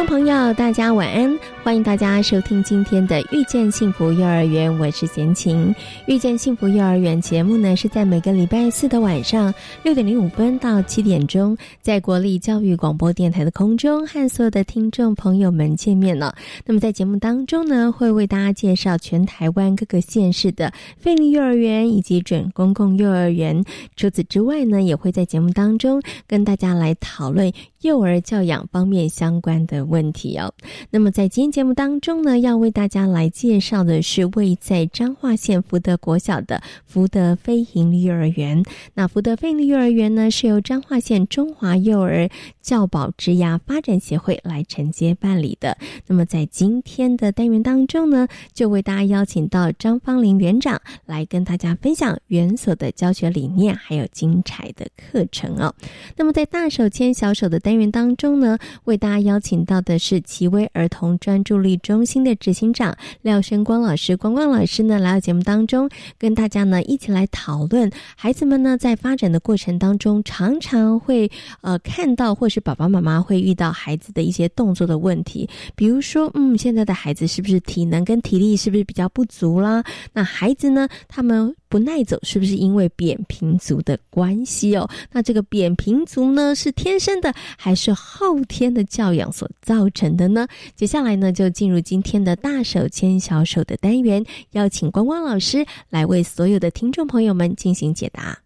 众朋友，大家晚安。欢迎大家收听今天的《遇见幸福幼儿园》，我是贤琴。《遇见幸福幼儿园》节目呢，是在每个礼拜四的晚上六点零五分到七点钟，在国立教育广播电台的空中和所有的听众朋友们见面了。那么在节目当中呢，会为大家介绍全台湾各个县市的费力幼儿园以及准公共幼儿园。除此之外呢，也会在节目当中跟大家来讨论幼儿教养方面相关的问题哦。那么在今天节目当中呢，要为大家来介绍的是位在彰化县福德国小的福德飞行幼儿园。那福德飞行幼儿园呢，是由彰化县中华幼儿教保职涯发展协会来承接办理的。那么在今天的单元当中呢，就为大家邀请到张芳玲园长来跟大家分享园所的教学理念，还有精彩的课程哦。那么在大手牵小手的单元当中呢，为大家邀请到的是奇威儿童专注力中心的执行长廖生光老师。光光老师呢，来到节目当中，跟大家呢一起来讨论孩子们呢在发展的过程当中，常常会呃看到或是爸爸妈妈会遇到孩子的一些动作的问题，比如说，嗯，现在的孩子是不是体能跟体力是不是比较不足啦？那孩子呢，他们不耐走是不是因为扁平足的关系哦？那这个扁平足呢，是天生的还是后天的教养所造成的呢？接下来呢，就进入今天的大手牵小手的单元，邀请光光老师来为所有的听众朋友们进行解答。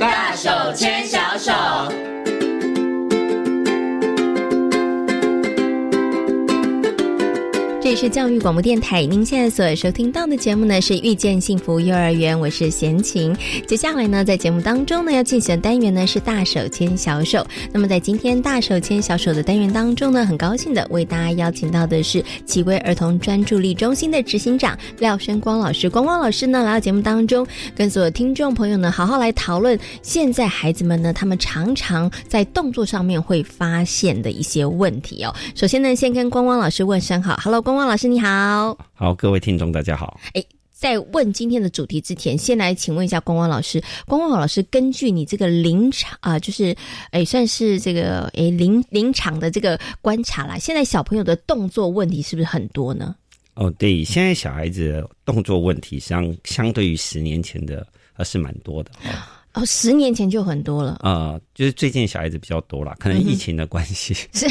大手牵小手。这里是教育广播电台，您现在所收听到的节目呢是《遇见幸福幼儿园》，我是贤琴。接下来呢，在节目当中呢要进行的单元呢是大手牵小手。那么在今天大手牵小手的单元当中呢，很高兴的为大家邀请到的是奇威儿童专注力中心的执行长廖生光老师。光光老师呢来到节目当中，跟所有听众朋友呢好好来讨论现在孩子们呢他们常常在动作上面会发现的一些问题哦。首先呢，先跟光光老师问声好，Hello，光光老师你好。好，各位听众大家好。哎，在问今天的主题之前，先来请问一下光光老师。光光老师，根据你这个临场啊、就是哎，算是这个哎临临场的这个观察啦，现在小朋友的动作问题是不是很多呢？哦，对，现在小孩子的动作问题，相相对于十年前的还是蛮多的哦。哦，十年前就很多了。呃，就是最近小孩子比较多了，可能疫情的关系，是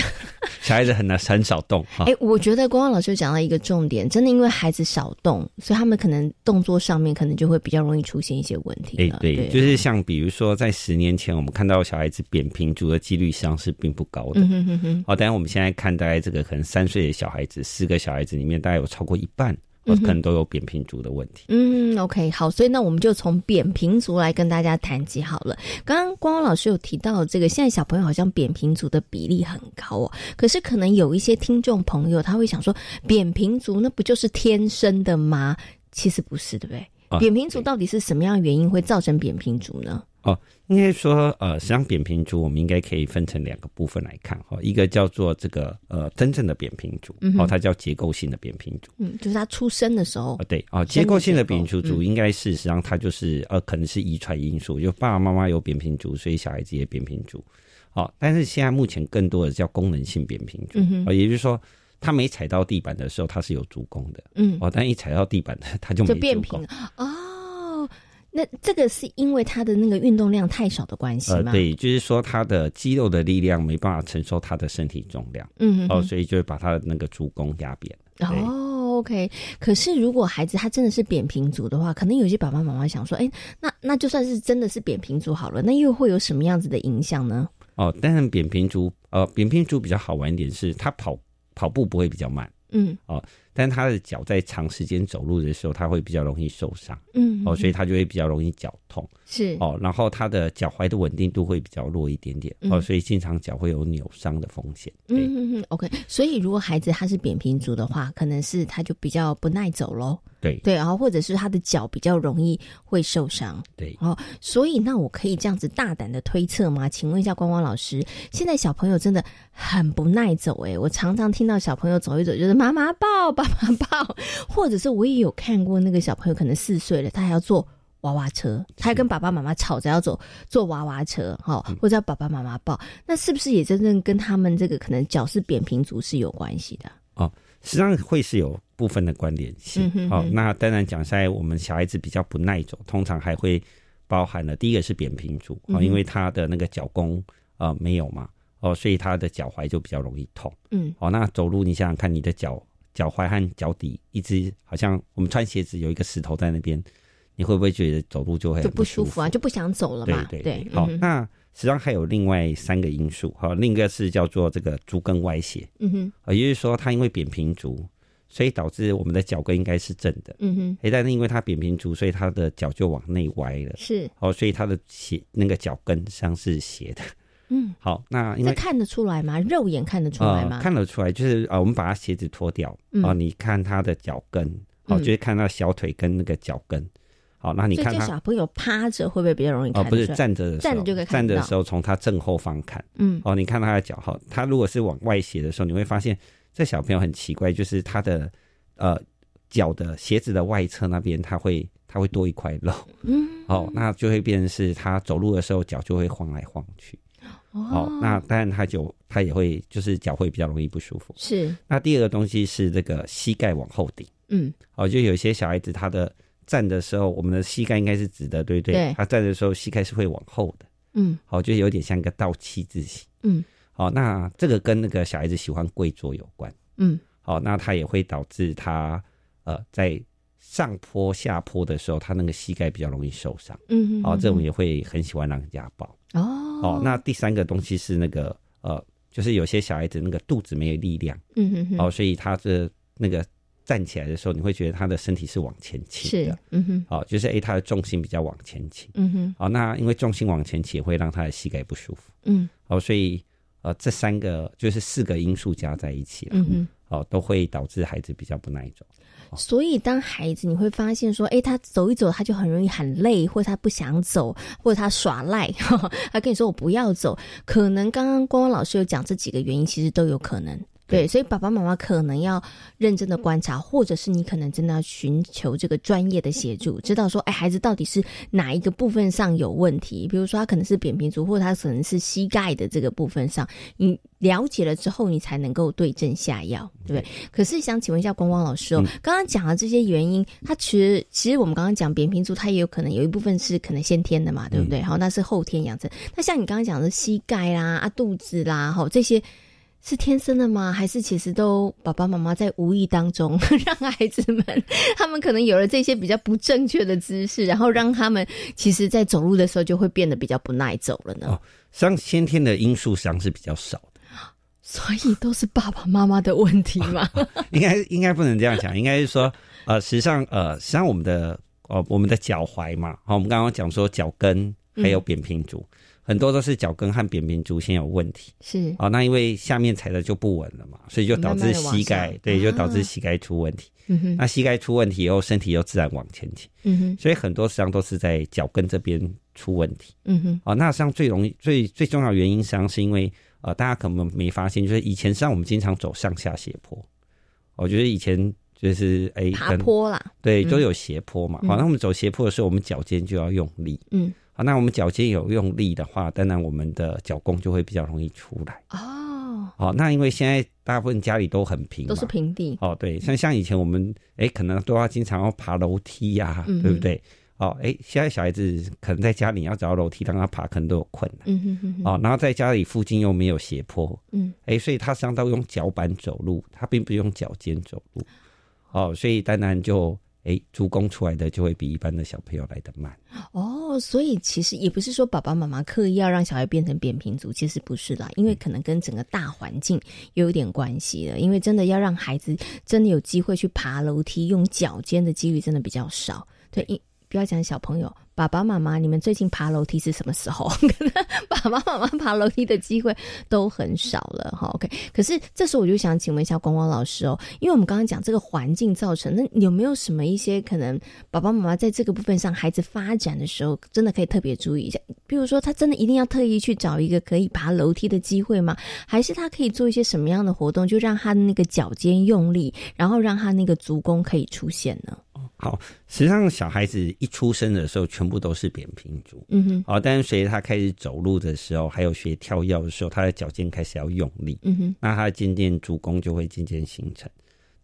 小孩子很难很少动哈。哎，我觉得光光老师讲到一个重点，真的因为孩子少动，所以他们可能动作上面可能就会比较容易出现一些问题了。哎，对，就是像比如说在十年前，我们看到小孩子扁平足的几率上是并不高的。嗯哼哼哼，哦，但是我们现在看大概这个可能三岁的小孩子，四个小孩子里面大概有超过一半。哦，可能都有扁平足的问题。嗯，OK，好，所以那我们就从扁平足来跟大家谈及好了。刚刚光光老师有提到这个，现在小朋友好像扁平足的比例很高哦。可是可能有一些听众朋友他会想说，扁平足那不就是天生的吗？其实不是，对不对？啊扁平足到底是什么样的原因会造成扁平足呢？哦，应该说，呃，实际上扁平足我们应该可以分成两个部分来看哈、一个叫做这个呃真正的扁平足，嗯哦，它叫结构性的扁平足。嗯，就是他出生的时候哦，，对哦，结构性的扁平足嗯应该是实际上它就是呃，可能是遗传因素，就爸爸妈妈有扁平足，所以小孩子也扁平足。哦，但是现在目前更多的叫功能性扁平足，嗯哼哦，也就是说，他没踩到地板的时候，他是有足弓的，嗯，哦，但一踩到地板的，它就没就变足弓平了。哦。那这个是因为他的那个运动量太少的关系吗？，呃对，就是说他的肌肉的力量没办法承受他的身体重量，哦，嗯哼哼所以就会把他的那个足弓压扁。对哦，OK。可是如果孩子他真的是扁平足的话，可能有些爸爸妈妈想说，哎，那那就算是真的是扁平足好了，那又会有什么样子的影响呢？哦，但是扁平足，呃，扁平足比较好玩一点是，他跑跑步不会比较慢，嗯，哦，但他的脚在长时间走路的时候，他会比较容易受伤，嗯，哦，所以他就会比较容易脚痛，是。哦，然后他的脚踝的稳定度会比较弱一点点，哦，所以经常脚会有扭伤的风险。嗯嗯嗯，OK，所以如果孩子他是扁平足的话，可能是他就比较不耐走喽。对。对，然后或者是他的脚比较容易会受伤。对，哦，所以那我可以这样子大胆的推测吗？请问一下光光老师，现在小朋友真的很不耐走欸，我常常听到小朋友走一走就是妈妈抱抱、爸爸抱，或者是我也有看过那个小朋友可能四岁了，他还要坐娃娃车，他还跟爸爸妈妈吵着要走坐娃娃车，哈、或者要爸爸妈妈抱，那是不是也真正跟他们这个可能脚是扁平足是有关系的？哦，实际上会是有部分的关联性。嗯哼哦，那当然讲下来，我们小孩子比较不耐走，通常还会包含了第一个是扁平足哦，嗯哼因为他的那个脚弓呃没有嘛，哦，所以他的脚踝就比较容易痛。嗯哦，那走路你想想看，你的脚脚踝和脚底一直好像我们穿鞋子有一个石头在那边，你会不会觉得走路就会就很不不舒服啊，就不想走了嘛。对对好，嗯那实际上还有另外三个因素，哈，另一个是叫做这个足跟歪斜，嗯哼，啊，也就是说它因为扁平足，所以导致我们的脚跟应该是正的，嗯哼，诶，但是因为它扁平足，所以它的脚就往内歪了，是，哦，所以它的鞋那个脚跟实际上是斜的。嗯，好，那因为看得出来吗？肉眼看得出来吗？呃、看得出来，就是啊、呃，我们把他鞋子脱掉，嗯。哦，你看他的脚跟，哦，嗯。就是看到小腿跟那个脚跟，好，那你看他小朋友趴着会不会比较容易哦，不是？站着的时候，站着就可以站着的时候从他正后方看，嗯。哦，你看他的脚，哈，他如果是往外斜的时候，你会发现这小朋友很奇怪，就是他的呃脚的鞋子的外侧那边，他会他会多一块肉，嗯，哦，那就会变成是他走路的时候脚就会晃来晃去，哦，那当然他就他也会就是脚会比较容易不舒服。是，那第二个东西是这个膝盖往后顶，嗯哦，就有些小孩子他的站的时候，我们的膝盖应该是直的，对不对？对他站的时候膝盖是会往后的，嗯好、就有点像一个倒七字形。嗯好、那这个跟那个小孩子喜欢跪坐有关。嗯好、那他也会导致他呃在上坡下坡的时候，他那个膝盖比较容易受伤。嗯，哦、这种也会很喜欢让人家抱。哦哦，那第三个东西是那个呃，就是有些小孩子那个肚子没有力量，嗯哼哼，哦，所以他的那个站起来的时候，你会觉得他的身体是往前倾是的。，嗯哼哦，就是诶，他的重心比较往前倾。嗯哼哦、那因为重心往前倾，也会让他的膝盖不舒服。嗯哦，所以呃，这三个就是四个因素加在一起了，嗯哼。哦，都会导致孩子比较不耐走。所以，当孩子你会发现说，诶，他走一走，他就很容易很累，或者他不想走，或者他耍赖，他跟你说我不要走。可能刚刚光光老师有讲这几个原因，其实都有可能。对，所以爸爸妈妈可能要认真的观察，或者是你可能真的要寻求这个专业的协助，知道说，哎，孩子到底是哪一个部分上有问题？比如说他可能是扁平足，或者他可能是膝盖的这个部分上，你了解了之后，你才能够对症下药，对不对？可是想请问一下光光老师哦，刚刚讲的这些原因，他其实其实我们刚刚讲扁平足，它也有可能有一部分是可能先天的嘛，对不对？好，那是后天养成。那像你刚刚讲的膝盖啦、啊肚子啦，哈这些。是天生的吗？还是其实都爸爸妈妈在无意当中 让孩子们，他们可能有了这些比较不正确的姿势，然后让他们其实在走路的时候就会变得比较不耐走了呢？哦，实际上先天的因素实际上是比较少的，所以都是爸爸妈妈的问题嘛？应该应该不能这样讲，应该是说呃，实际上呃，实际上我们的呃我们的脚踝嘛，好、我们刚刚讲说脚跟还有扁平足。嗯很多都是脚跟和扁平足先有问题，是哦，那因为下面踩的就不稳了嘛，所以就导致膝盖，慢慢对，啊、就导致膝盖出问题。嗯哼，那膝盖出问题以后，身体又自然往前倾。嗯哼，所以很多实际上都是在脚跟这边出问题。嗯哼，哦，那实际上最容易、最最重要的原因，实际上是因为呃，大家可能没发现，就是以前实际上我们经常走上下斜坡。我觉得以前就是哎，爬坡啦，对，嗯都有斜坡嘛。好、那我们走斜坡的时候，我们脚尖就要用力。嗯。好，那我们脚尖有用力的话，当然我们的脚弓就会比较容易出来。哦，好，那因为现在大部分家里都很平，都是平地。哦，对，像像以前我们哎，可能都要经常要爬楼梯呀、啊，嗯、对不对？哦，哎，现在小孩子可能在家里要找到楼梯让他爬，可能都有困难。嗯哼哼哼。哦，然后在家里附近又没有斜坡，嗯，哎，所以他相当用脚板走路，他并不用脚尖走路。哦，所以当然就哎，足弓出来的就会比一般的小朋友来的慢。哦，所以其实也不是说爸爸妈妈刻意要让小孩变成扁平足，其实不是啦，因为可能跟整个大环境有点关系了。因为真的要让孩子真的有机会去爬楼梯，用脚尖的几率真的比较少。对，因不要讲小朋友。爸爸妈妈，你们最近爬楼梯是什么时候？爸爸妈妈爬楼梯的机会都很少了哈。OK，可是这时候我就想请问一下光光老师哦，因为我们刚刚讲这个环境造成，那有没有什么一些可能爸爸妈妈在这个部分上，孩子发展的时候，真的可以特别注意一下？比如说，他真的一定要特意去找一个可以爬楼梯的机会吗？还是他可以做一些什么样的活动，就让他的那个脚尖用力，然后让他那个足弓可以出现呢？好，实际上小孩子一出生的时候，全部都是扁平足。嗯哼。好，但是随着他开始走路的时候，还有学跳跃的时候，他的脚尖开始要用力。嗯哼。那他渐渐足弓就会渐渐形成。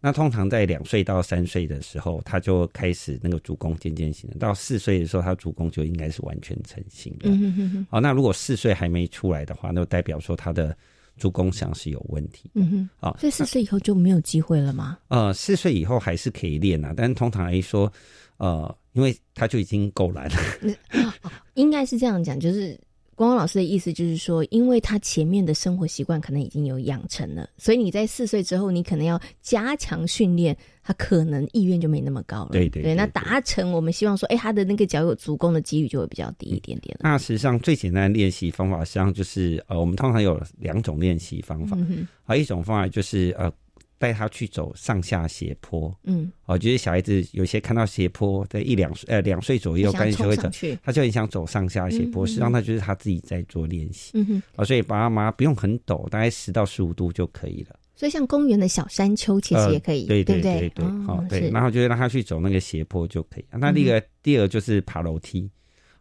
那通常在两岁到三岁的时候，他就开始那个足弓渐渐形成。到四岁的时候，他足弓就应该是完全成型了。嗯哼哼。好，那如果四岁还没出来的话，那就代表说他的。足弓像是有问题，嗯哼，啊，所以四岁以后就没有机会了吗？呃，四岁以后还是可以练啊，但是通常来说，呃，因为他就已经够懒了，应该是这样讲，就是。光光老师的意思就是说，因为他前面的生活习惯可能已经有养成了，所以你在四岁之后，你可能要加强训练，他可能意愿就没那么高了。对对对，那达成我们希望说，哎，他的那个脚有足弓的几率就会比较低一点点了。那实际上最简单的练习方法，实际上就是呃，我们通常有两种练习方法，啊，一种方法就是呃。带他去走上下斜坡，嗯，哦，就是小孩子有些看到斜坡，在一两岁呃两岁左右，开始就会走，他就很想走上下斜坡，实际上他就是他自己在做练习，嗯哼，啊，所以爸爸妈妈不用很陡，大概十到十五度就可以了。所以像公园的小山丘其实也可以，对对对对，好对，然后就让他去走那个斜坡就可以。那那个第二就是爬楼梯。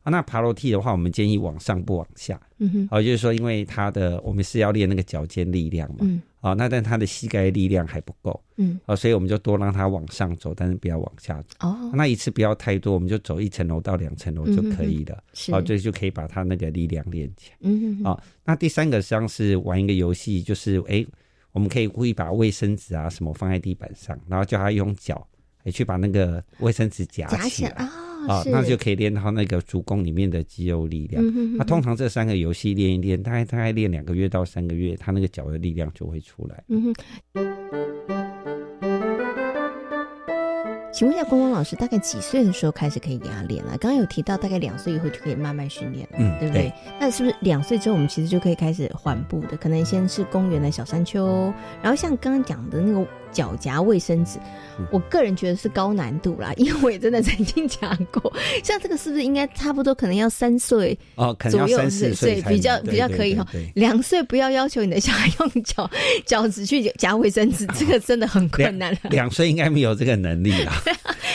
那爬楼梯的话，我们建议往上不往下。嗯哼，哦，就是说，因为他的我们是要练那个脚尖力量嘛。嗯。哦，那但他的膝盖力量还不够。嗯。哦，所以我们就多让他往上走，但是不要往下走。哦。那一次不要太多，我们就走一层楼到两层楼就可以了。是。哦，这就可以把他那个力量练起来。嗯哼。哦，那第三个实际上是玩一个游戏，就是哎，我们可以故意把卫生纸啊什么放在地板上，然后叫他用脚哎去把那个卫生纸夹起来。啊。啊，那就可以练到那个足弓里面的肌肉力量。那通常这三个游戏练一练，大概大概练两个月到三个月，他那个脚的力量就会出来。嗯哼。请问一下，光光老师，大概几岁的时候开始可以给他练了？刚刚有提到，大概两岁以后就可以慢慢训练了，嗯，对不对？那是不是两岁之后，我们其实就可以开始缓步的？可能先是公园的小山丘，然后像刚刚讲的那个。脚夹卫生纸，我个人觉得是高难度啦，因为我也真的曾经夹过。像这个是不是应该差不多可能要三岁哦，左右四岁比较比较可以哈。两岁不要要求你的小孩用脚 脚趾去夹卫生纸，这个真的很困难了。两岁应该没有这个能力啦，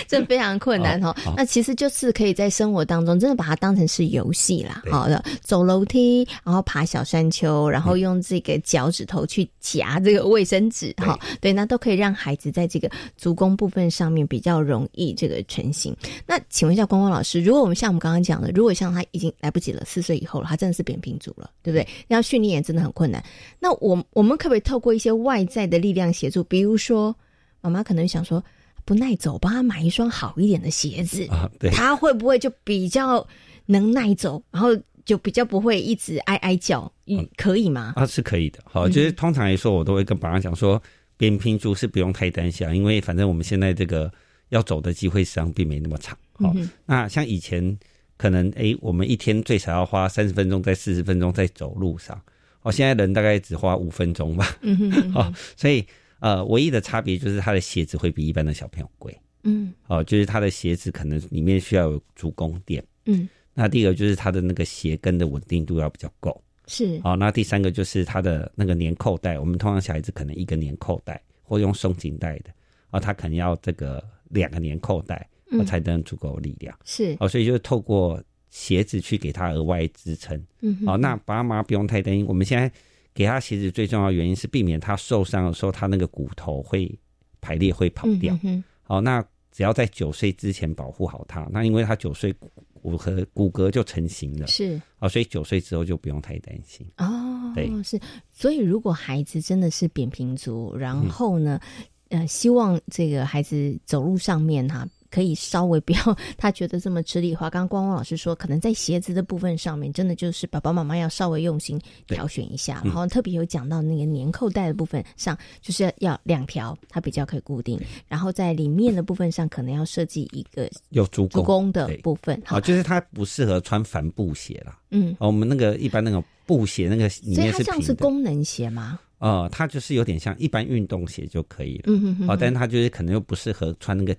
这非常困难哈。那其实就是可以在生活当中真的把它当成是游戏啦。好的，走楼梯，然后爬小山丘，然后用这个脚趾头去夹这个卫生纸哈。对，那都可以。让孩子在这个足弓部分上面比较容易这个成型。那请问一下光光老师，如果我们像我们刚刚讲的，如果像他已经来不及了，四岁以后了，他真的是扁平足了，对不对？要训练也真的很困难。那我我们可不可以透过一些外在的力量协助？比如说，妈妈可能想说不耐走，帮他买一双好一点的鞋子啊，对，他会不会就比较能耐走？然后就比较不会一直哀哀叫，嗯，可以吗？啊，是可以的。好，就是通常来说，我都会跟爸妈讲说。扁平足是不用太担心，因为反正我们现在这个要走的机会实际上并没那么长。好，那像以前可能哎，我们一天最少要花三十分钟在四十分钟在走路上，哦，现在人大概只花五分钟吧。嗯哼，哦，所以呃，唯一的差别就是他的鞋子会比一般的小朋友贵。嗯，哦，就是他的鞋子可能里面需要有足弓垫。嗯，那第二个就是他的那个鞋跟的稳定度要比较够。是，好，那第三个就是它的那个粘扣带，我们通常小孩子可能一个粘扣带，或用松紧带的，啊，他可能要这个两个粘扣带，才能足够力量。是，哦，所以就是透过鞋子去给他额外支撑。嗯，好，那爸妈不用太担心，我们现在给他鞋子最重要的原因是避免他受伤的时候，他那个骨头会排列会跑掉。好，那只要在九岁之前保护好他，那因为他九岁。骨骼骨骼就成型了，是啊，所以九岁之后就不用太担心哦。对，是，所以如果孩子真的是扁平足，然后呢，呃，希望这个孩子走路上面哈。可以稍微不要他觉得这么吃力的话，刚刚光光老师说，可能在鞋子的部分上面，真的就是爸爸妈妈要稍微用心挑选一下。然后特别有讲到那个粘扣带的部分上，就是要两条，它比较可以固定。然后在里面的部分上，可能要设计一个有足弓的部分。好，就是它不适合穿帆布鞋啦。嗯，我们那个一般那种布鞋，那个里面是像是功能鞋吗？呃，它就是有点像一般运动鞋就可以了。嗯嗯嗯，哦，但是它就是可能又不适合穿那个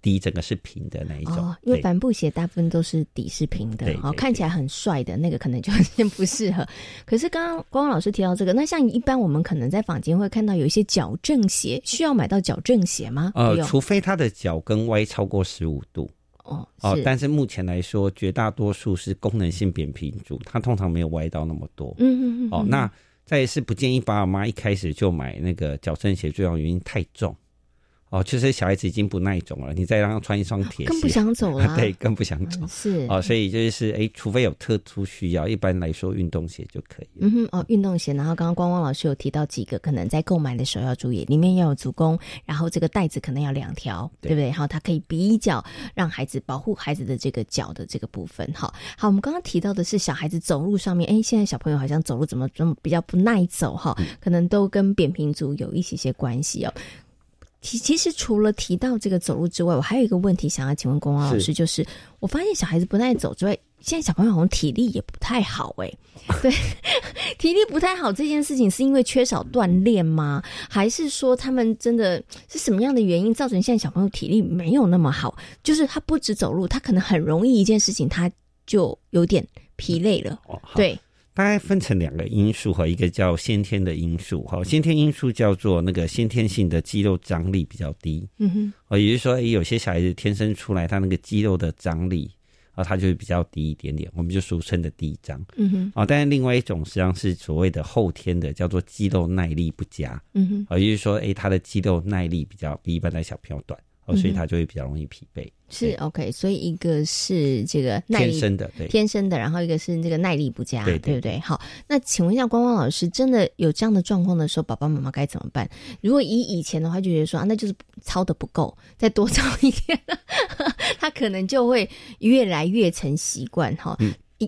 底整个是平的那一种。哦，因为帆布鞋大部分都是底是平的，哦，看起来很帅的那个可能就不适合。可是刚刚光光老师提到这个，那像一般我们可能在坊间会看到有一些矫正鞋，需要买到矫正鞋吗？呃，除非他的脚跟歪超过十五度。哦哦，但是目前来说，绝大多数是功能性扁平足，它通常没有歪到那么多。嗯嗯嗯。哦，那。再是不建议爸爸妈妈一开始就买那个矫正鞋，最重要原因太重。哦，其实小孩子已经不耐种了，你再让他穿一双铁鞋，更不想走了。对，更不想走。是哦，所以就是哎，除非有特殊需要，一般来说运动鞋就可以。嗯哼，哦，运动鞋。然后刚刚光光老师有提到几个，可能在购买的时候要注意，里面要有足弓，然后这个带子可能要两条，对不对？好，它可以比较让孩子保护孩子的这个脚的这个部分。好，好，我们刚刚提到的是小孩子走路上面，哎，现在小朋友好像走路怎么怎么比较不耐走哈？可能都跟扁平足有一些些关系哦。其其实除了提到这个走路之外，我还有一个问题想要请问公安老师，就是我发现小孩子不耐走之外，现在小朋友好像体力也不太好哎，对，体力不太好这件事情是因为缺少锻炼吗？还是说他们真的是什么样的原因造成现在小朋友体力没有那么好？就是他不止走路，他可能很容易一件事情他就有点疲累了，对。大概分成两个因素哈，一个叫先天的因素哈，先天因素叫做那个先天性的肌肉张力比较低，嗯哼，哦，也就是说，有些小孩子天生出来他那个肌肉的张力啊，他就会比较低一点点，我们就俗称的低张，嗯哼，啊，但是另外一种实际上是所谓的后天的，叫做肌肉耐力不佳，嗯哼，啊，也就是说，哎，他的肌肉耐力比较比一般的小朋友短。所以他就会比较容易疲惫。是 OK，所以一个是这个耐力天生的，对，天生的，然后一个是这个耐力不佳，对对不对？好，那请问一下光光老师，真的有这样的状况的时候，爸爸妈妈该怎么办？如果以以前的话，就觉得说啊，那就是操的不够，再多操一点，他可能就会越来越成习惯哈。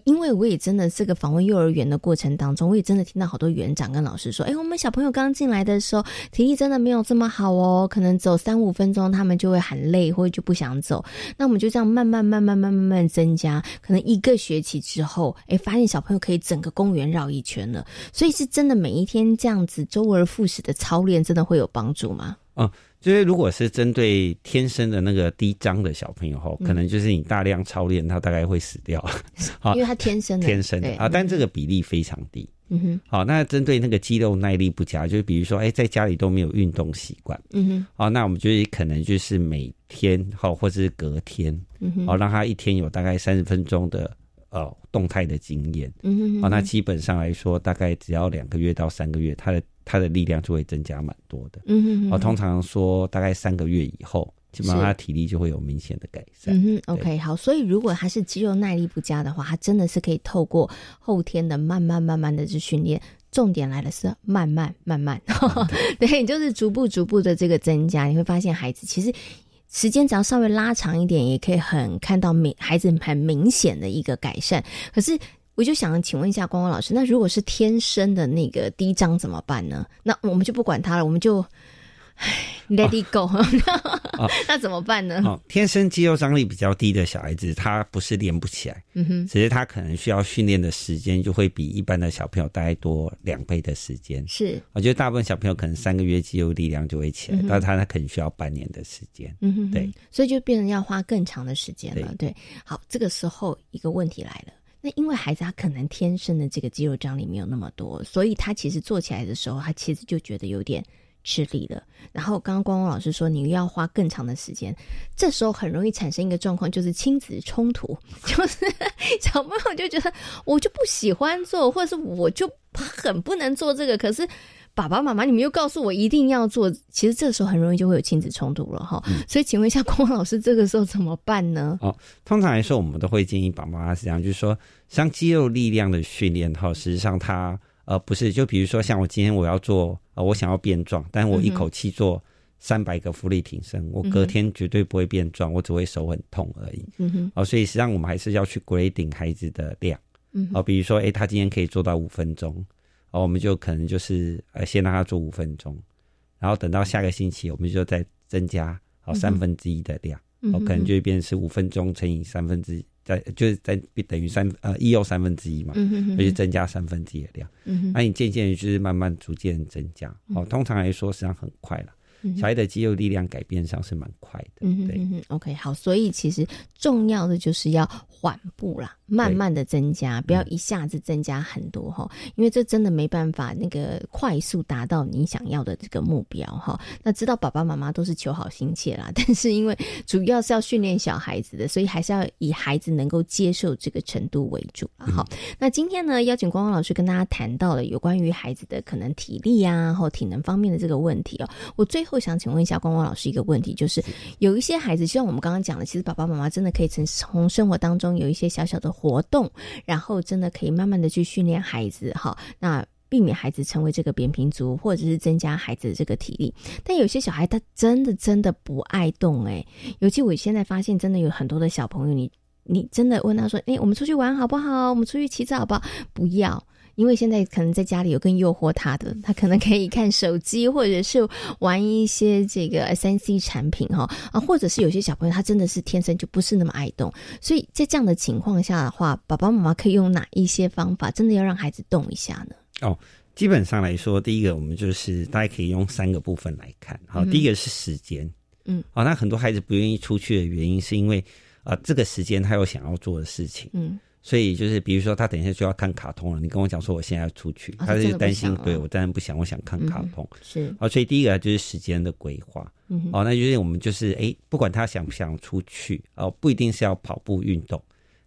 因为我也真的这个访问幼儿园的过程当中，我也真的听到好多园长跟老师说：“哎，我们小朋友刚进来的时候，体力真的没有这么好哦，可能走三五分钟他们就会很累，或者就不想走。那我们就这样慢慢慢慢慢慢慢增加，可能一个学期之后，哎，发现小朋友可以整个公园绕一圈了。所以是真的每一天这样子周而复始的操练，真的会有帮助吗？嗯。就是如果是针对天生的那个低张的小朋友哈，可能就是你大量操练，他大概会死掉，好，因为他天生的天生的。啊，但这个比例非常低。嗯哼，好，那针对那个肌肉耐力不佳，就是比如说，哎，在家里都没有运动习惯，嗯哼，好，那我们就是可能就是每天好，或者是隔天，嗯哼，好，让他一天有大概三十分钟的呃动态的经验，嗯哼，好，那基本上来说，大概只要两个月到三个月，他的。他的力量就会增加蛮多的，嗯哼，哦，通常说大概三个月以后，基本上他体力就会有明显的改善。嗯哼，OK，好，所以如果他是肌肉耐力不佳的话，他真的是可以透过后天的慢慢慢慢的去训练，重点来了是慢慢慢慢，对，就是逐步逐步的这个增加，你会发现孩子其实时间只要稍微拉长一点，也可以很看到明孩子很明显的一个改善，可是。我就想请问一下光光老师，那如果是天生的那个低张怎么办呢？那我们就不管他了，我们就，let it go，那怎么办呢？哦，天生肌肉张力比较低的小孩子，他不是练不起来，嗯哼，只是他可能需要训练的时间就会比一般的小朋友大概多两倍的时间。是，我觉得大部分小朋友可能三个月肌肉力量就会起来，但他他可能需要半年的时间。嗯哼，对，所以就变成要花更长的时间了。对，好，这个时候一个问题来了。那因为孩子他可能天生的这个肌肉张力没有那么多，所以他其实做起来的时候，他其实就觉得有点吃力了。然后刚刚光光老师说，你要花更长的时间，这时候很容易产生一个状况，就是亲子冲突，就是小朋友就觉得我就不喜欢做，或者是我就很不能做这个，可是。爸爸妈妈，你们又告诉我一定要做，其实这时候很容易就会有亲子冲突了哈。所以，请问一下光老师，这个时候怎么办呢？哦，通常来说，我们都会建议爸爸妈妈是这样，就是说，像肌肉力量的训练哈，实际上它呃不是，就比如说像我今天我要做呃我想要变壮，但我一口气做三百个浮力挺身，我隔天绝对不会变壮，我只会手很痛而已。嗯哼，哦，所以实际上我们还是要去 grading 孩子的量。嗯，哦，比如说，哎，他今天可以做到五分钟，哦，我们就可能就是呃，先让他做五分钟，然后等到下个星期，我们就再增加好三分之一的量，哦，可能就会变成是五分钟乘以三分之，在就是在等于三呃一又三分之一嘛，嗯就增加三分之一的量。嗯那你渐渐就是慢慢逐渐增加，哦，通常来说实际上很快了。小孩的肌肉力量改变上是蛮快的，嗯对，OK，好，所以其实重要的就是要缓步啦，慢慢的增加，不要一下子增加很多哈，因为这真的没办法那个快速达到你想要的这个目标哈。那知道爸爸妈妈都是求好心切啦，但是因为主要是要训练小孩子的，所以还是要以孩子能够接受这个程度为主了哈。那今天呢，邀请光光老师跟大家谈到了有关于孩子的可能体力啊或体能方面的这个问题哦，我最后想请问一下光光老师一个问题，就是有一些孩子，就像我们刚刚讲的，其实爸爸妈妈真的可以从从生活当中有一些小小的活动，然后真的可以慢慢的去训练孩子，哈，那避免孩子成为这个扁平足，或者是增加孩子的这个体力。但有些小孩他真的真的不爱动，哎，尤其我现在发现，真的有很多的小朋友，你你真的问他说，哎，我们出去玩好不好？我们出去骑车好不好？不要。因为现在可能在家里有更诱惑他的，他可能可以看手机，或者是玩一些这个三 C 产品哈啊，或者是有些小朋友他真的是天生就不是那么爱动，所以在这样的情况下的话，爸爸妈妈可以用哪一些方法，真的要让孩子动一下呢？哦，基本上来说，第一个我们就是大家可以用三个部分来看，好，第一个是时间，嗯，好，那很多孩子不愿意出去的原因是因为啊，这个时间他有想要做的事情，嗯。所以就是，比如说他等一下就要看卡通了，你跟我讲说我现在要出去，他就担心，对我当然不想，我想看卡通。是啊，所以第一个就是时间的规划。哦，那就是我们就是哎，不管他想不想出去，哦，不一定是要跑步运动。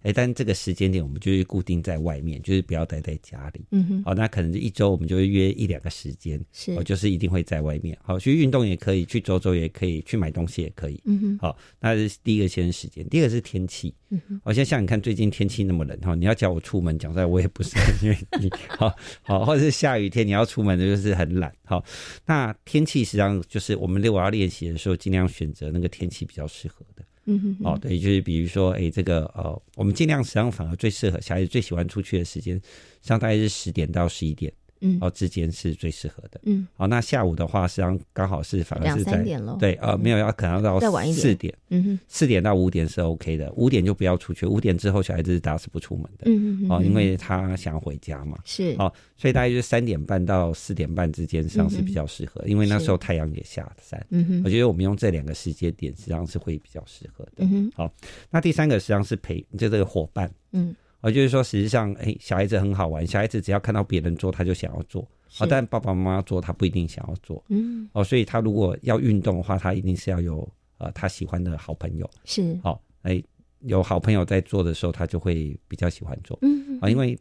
哎，但这个时间点我们就是固定在外面，就是不要待在家里。嗯哼。好，那可能一周我们就会约一两个时间，是，哦，就是一定会在外面。好，去运动也可以，去走走也可以，去买东西也可以。嗯哼。好，那是第一个先时间，第二个是天气。嗯哼。好像像你看最近天气那么冷哈，你要叫我出门，讲出来我也不是很愿意。好好，或者是下雨天你要出门的就是很懒。好，那天气实际上就是我们如果要练习的时候，尽量选择那个天气比较适合的。嗯哼，哦，对，就是比如说，哎，这个呃，我们尽量实际上反而最适合小孩子最喜欢出去的时间，像大概是十点到十一点。嗯，哦，之间是最适合的。嗯，好，那下午的话，实际上刚好是反而是在对，呃，没有要可能要到四点，嗯哼，四点到五点是 OK 的，五点就不要出去，五点之后小孩子大家是不出门的。嗯嗯哦，因为他想回家嘛。是。哦，所以大概就是三点半到四点半之间实际上是比较适合，因为那时候太阳也下山。嗯哼，我觉得我们用这两个时间点实际上是会比较适合的。嗯哼，好，那第三个实际上是陪就这个伙伴。嗯。我就是说，实际上，哎，小孩子很好玩。小孩子只要看到别人做，他就想要做。好，但爸爸妈妈做，他不一定想要做。嗯。哦，所以他如果要运动的话，他一定是要有呃他喜欢的好朋友。是。好，哎，有好朋友在做的时候，他就会比较喜欢做。嗯。啊，因为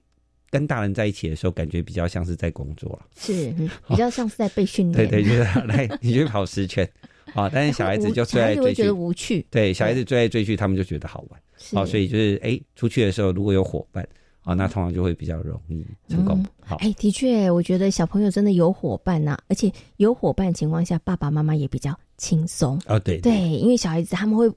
跟大人在一起的时候，感觉比较像是在工作了。是，比较像是在被训练。对对，就是来，你去跑十圈。啊，但是小孩子就最爱追剧，无趣。对，小孩子最爱追剧，他们就觉得好玩。好，所以就是哎，出去的时候如果有伙伴啊，那通常就会比较容易成功。好，哎，的确，我觉得小朋友真的有伙伴呐，而且有伙伴情况下，爸爸妈妈也比较轻松。啊，对对，因为小孩子他们会。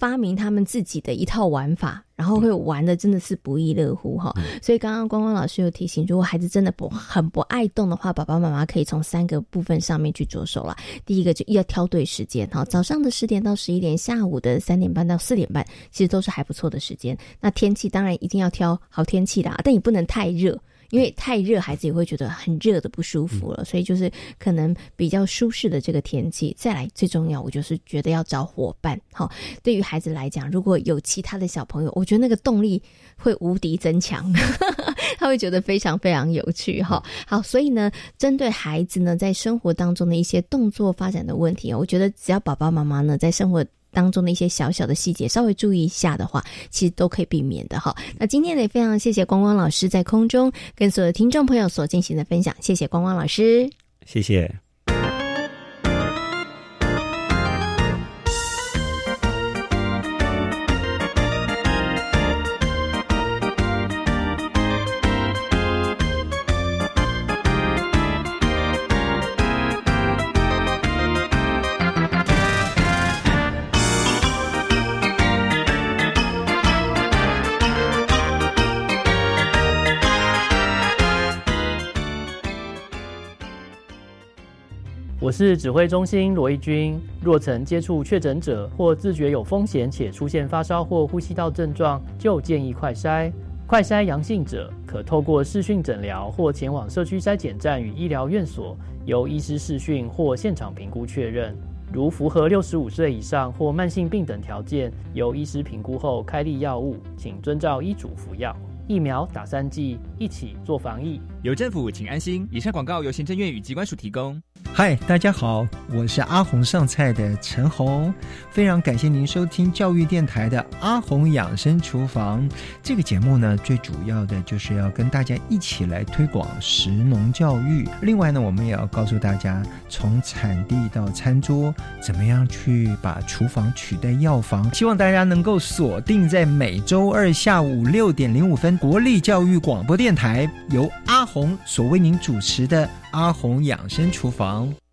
发明他们自己的一套玩法，然后会玩的真的是不亦乐乎哈。所以刚刚光光老师有提醒，如果孩子真的不很不爱动的话，爸爸妈妈可以从三个部分上面去着手了。第一个就要挑对时间哈，早上的十点到十一点，下午的三点半到四点半，其实都是还不错的时间。那天气当然一定要挑好天气的，但也不能太热。因为太热，孩子也会觉得很热的不舒服了，所以就是可能比较舒适的这个天气。再来，最重要，我就是觉得要找伙伴。好，对于孩子来讲，如果有其他的小朋友，我觉得那个动力会无敌增强，他会觉得非常非常有趣。哈，好，所以呢，针对孩子呢，在生活当中的一些动作发展的问题，我觉得只要爸爸妈妈呢，在生活。当中的一些小小的细节，稍微注意一下的话，其实都可以避免的哈。那今天呢，也非常谢谢光光老师在空中跟所有听众朋友所进行的分享，谢谢光光老师，谢谢。是指挥中心罗义军。若曾接触确诊者或自觉有风险且出现发烧或呼吸道症状，就建议快筛。快筛阳性者可透过视讯诊疗或前往社区筛检站与医疗院所，由医师视讯或现场评估确认。如符合六十五岁以上或慢性病等条件，由医师评估后开立药物，请遵照医嘱服药。疫苗打三剂，一起做防疫。有政府，请安心。以上广告由行政院与机关署提供。嗨，大家好，我是阿红上菜的陈红，非常感谢您收听教育电台的阿红养生厨房这个节目呢。最主要的就是要跟大家一起来推广食农教育。另外呢，我们也要告诉大家，从产地到餐桌，怎么样去把厨房取代药房。希望大家能够锁定在每周二下午六点零五分，国立教育广播电台由阿红所为您主持的。阿红养生厨房。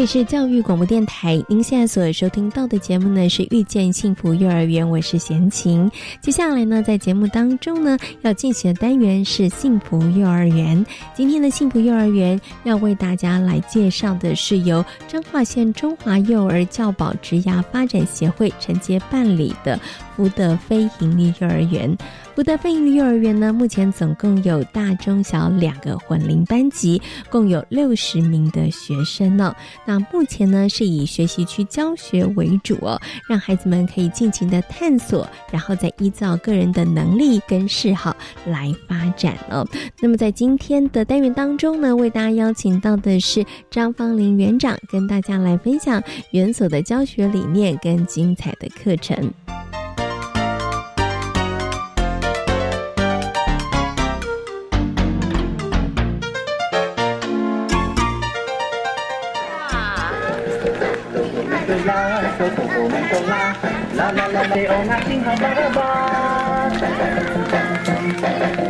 这里是教育广播电台，您现在所收听到的节目呢是遇见幸福幼儿园，我是贤琴。接下来呢，在节目当中呢，要进行的单元是幸福幼儿园。今天的幸福幼儿园要为大家来介绍的是由彰化县中华幼儿教保职涯发展协会承接办理的福德非营利幼儿园。福德飞鹰幼儿园呢，目前总共有大中小两个混龄班级，共有六十名的学生呢。那目前呢，是以学习区教学为主哦，让孩子们可以尽情的探索，然后再依照个人的能力跟嗜好来发展哦。那么在今天的单元当中呢，为大家邀请到的是张芳玲园长，跟大家来分享园所的教学理念跟精彩的课程。啦啦啦，你我爱心好棒棒！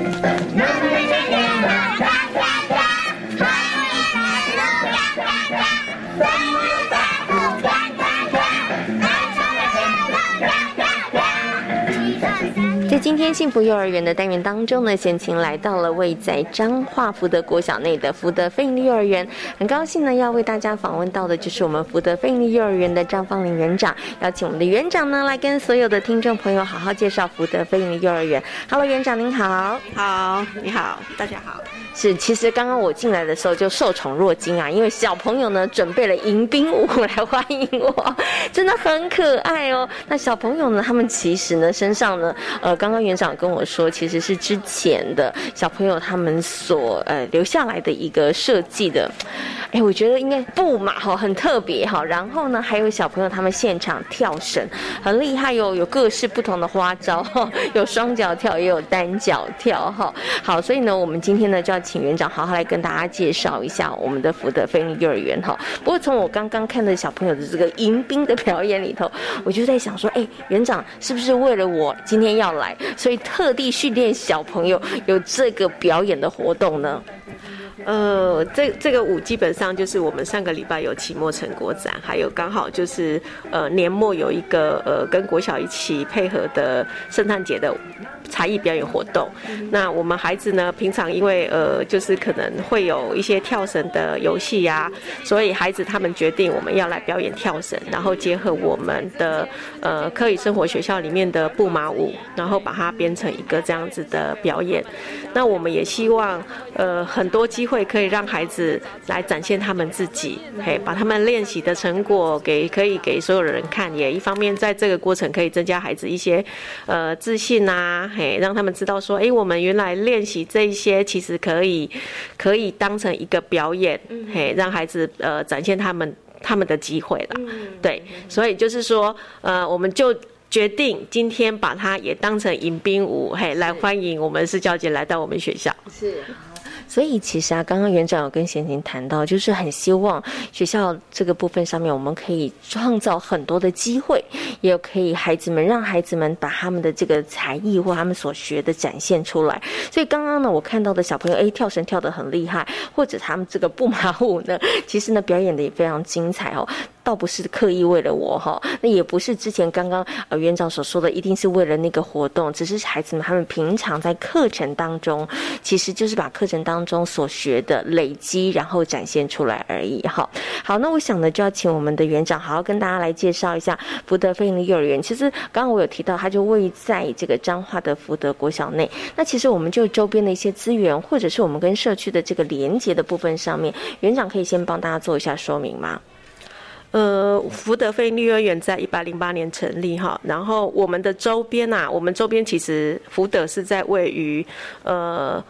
今天幸福幼儿园的单元当中呢，先请来到了位在彰化福德国小内的福德飞利幼儿园，很高兴呢要为大家访问到的就是我们福德飞利幼儿园的张芳玲园长，邀请我们的园长呢来跟所有的听众朋友好好介绍福德飞利幼儿园。Hello，园长您好，好，你好，大家好。是，其实刚刚我进来的时候就受宠若惊啊，因为小朋友呢准备了迎宾舞来欢迎我，真的很可爱哦。那小朋友呢，他们其实呢身上呢，呃，刚刚园长跟我说，其实是之前的小朋友他们所呃留下来的一个设计的，哎，我觉得应该布嘛哈，很特别哈。然后呢，还有小朋友他们现场跳绳，很厉害哟，有各式不同的花招哈，有双脚跳，也有单脚跳哈。好，所以呢，我们今天呢就要。请园长好好来跟大家介绍一下我们的福德飞利幼儿园哈。不过从我刚刚看的小朋友的这个迎宾的表演里头，我就在想说，哎，园长是不是为了我今天要来，所以特地训练小朋友有这个表演的活动呢？呃，这这个舞基本上就是我们上个礼拜有期末成果展，还有刚好就是呃年末有一个呃跟国小一起配合的圣诞节的才艺表演活动。那我们孩子呢，平常因为呃呃就是可能会有一些跳绳的游戏呀，所以孩子他们决定我们要来表演跳绳，然后结合我们的呃科语生活学校里面的布马舞，然后把它编成一个这样子的表演。那我们也希望呃很多机会可以让孩子来展现他们自己，嘿，把他们练习的成果给可以给所有的人看，也一方面在这个过程可以增加孩子一些呃自信啊，嘿，让他们知道说，哎，我们原来练习这一些其实可以可以当成一个表演，嘿，让孩子呃展现他们他们的机会了，对，所以就是说呃我们就。决定今天把它也当成迎宾舞，嘿，来欢迎我们是教姐来到我们学校。是。所以其实啊，刚刚园长有跟贤琴谈到，就是很希望学校这个部分上面，我们可以创造很多的机会，也可以孩子们让孩子们把他们的这个才艺或他们所学的展现出来。所以刚刚呢，我看到的小朋友，哎，跳绳跳得很厉害，或者他们这个步马舞呢，其实呢表演的也非常精彩哦。倒不是刻意为了我哈，那也不是之前刚刚呃园长所说的，一定是为了那个活动，只是孩子们他们平常在课程当中，其实就是把课程当中所学的累积，然后展现出来而已哈。好，那我想呢，就要请我们的园长好好跟大家来介绍一下福德飞鹰幼儿园。其实刚刚我有提到，它就位在这个彰化的福德国小内。那其实我们就周边的一些资源，或者是我们跟社区的这个连接的部分上面，园长可以先帮大家做一下说明吗？呃，福德飞幼儿园在一八零八年成立哈，然后我们的周边呐，我们周边其实福德是在位于呃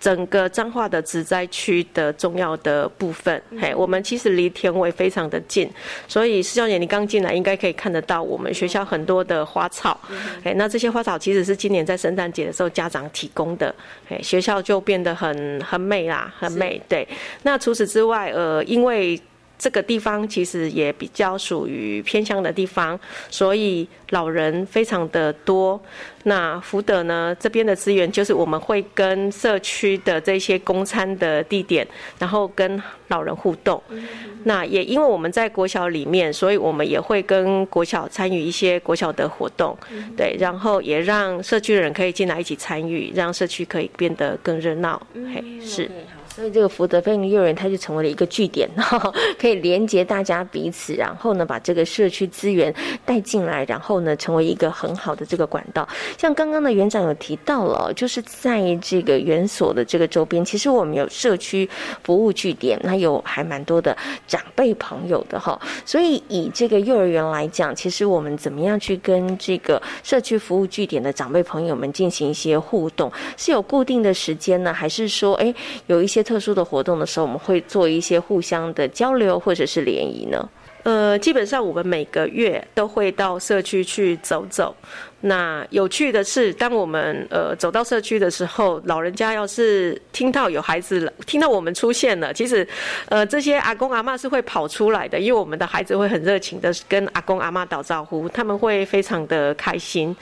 整个彰化的植栽区的重要的部分，嘿，我们其实离田尾非常的近，所以施小姐你刚进来应该可以看得到我们学校很多的花草，哎，那这些花草其实是今年在圣诞节的时候家长提供的，哎，学校就变得很很美啦，很美，对。那除此之外，呃，因为这个地方其实也比较属于偏乡的地方，所以老人非常的多。那福德呢这边的资源就是我们会跟社区的这些公餐的地点，然后跟老人互动。那也因为我们在国小里面，所以我们也会跟国小参与一些国小的活动，对，然后也让社区的人可以进来一起参与，让社区可以变得更热闹。嘿，是。所以这个福德飞鹰幼儿园，它就成为了一个据点，可以连接大家彼此，然后呢，把这个社区资源带进来，然后呢，成为一个很好的这个管道。像刚刚的园长有提到了，就是在这个园所的这个周边，其实我们有社区服务据点，那有还蛮多的长辈朋友的哈。所以以这个幼儿园来讲，其实我们怎么样去跟这个社区服务据点的长辈朋友们进行一些互动，是有固定的时间呢，还是说，哎，有一些？特殊的活动的时候，我们会做一些互相的交流或者是联谊呢。呃，基本上我们每个月都会到社区去走走。那有趣的是，当我们呃走到社区的时候，老人家要是听到有孩子，听到我们出现了，其实，呃，这些阿公阿妈是会跑出来的，因为我们的孩子会很热情的跟阿公阿妈打招呼，他们会非常的开心。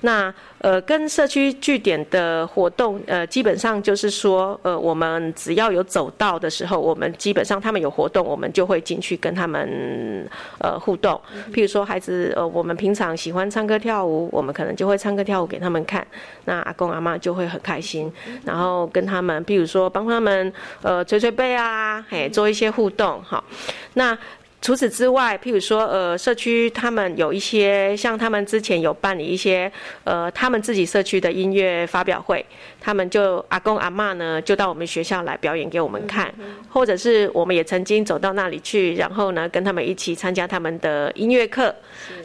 那呃，跟社区据点的活动，呃，基本上就是说，呃，我们只要有走到的时候，我们基本上他们有活动，我们就会进去跟他们呃互动。譬如说，孩子呃，我们平常喜欢唱歌跳舞。我们可能就会唱歌跳舞给他们看，那阿公阿妈就会很开心，然后跟他们，譬如说帮他们呃捶捶背啊，嘿，做一些互动哈，那。除此之外，譬如说，呃，社区他们有一些，像他们之前有办理一些，呃，他们自己社区的音乐发表会，他们就阿公阿妈呢，就到我们学校来表演给我们看，或者是我们也曾经走到那里去，然后呢，跟他们一起参加他们的音乐课，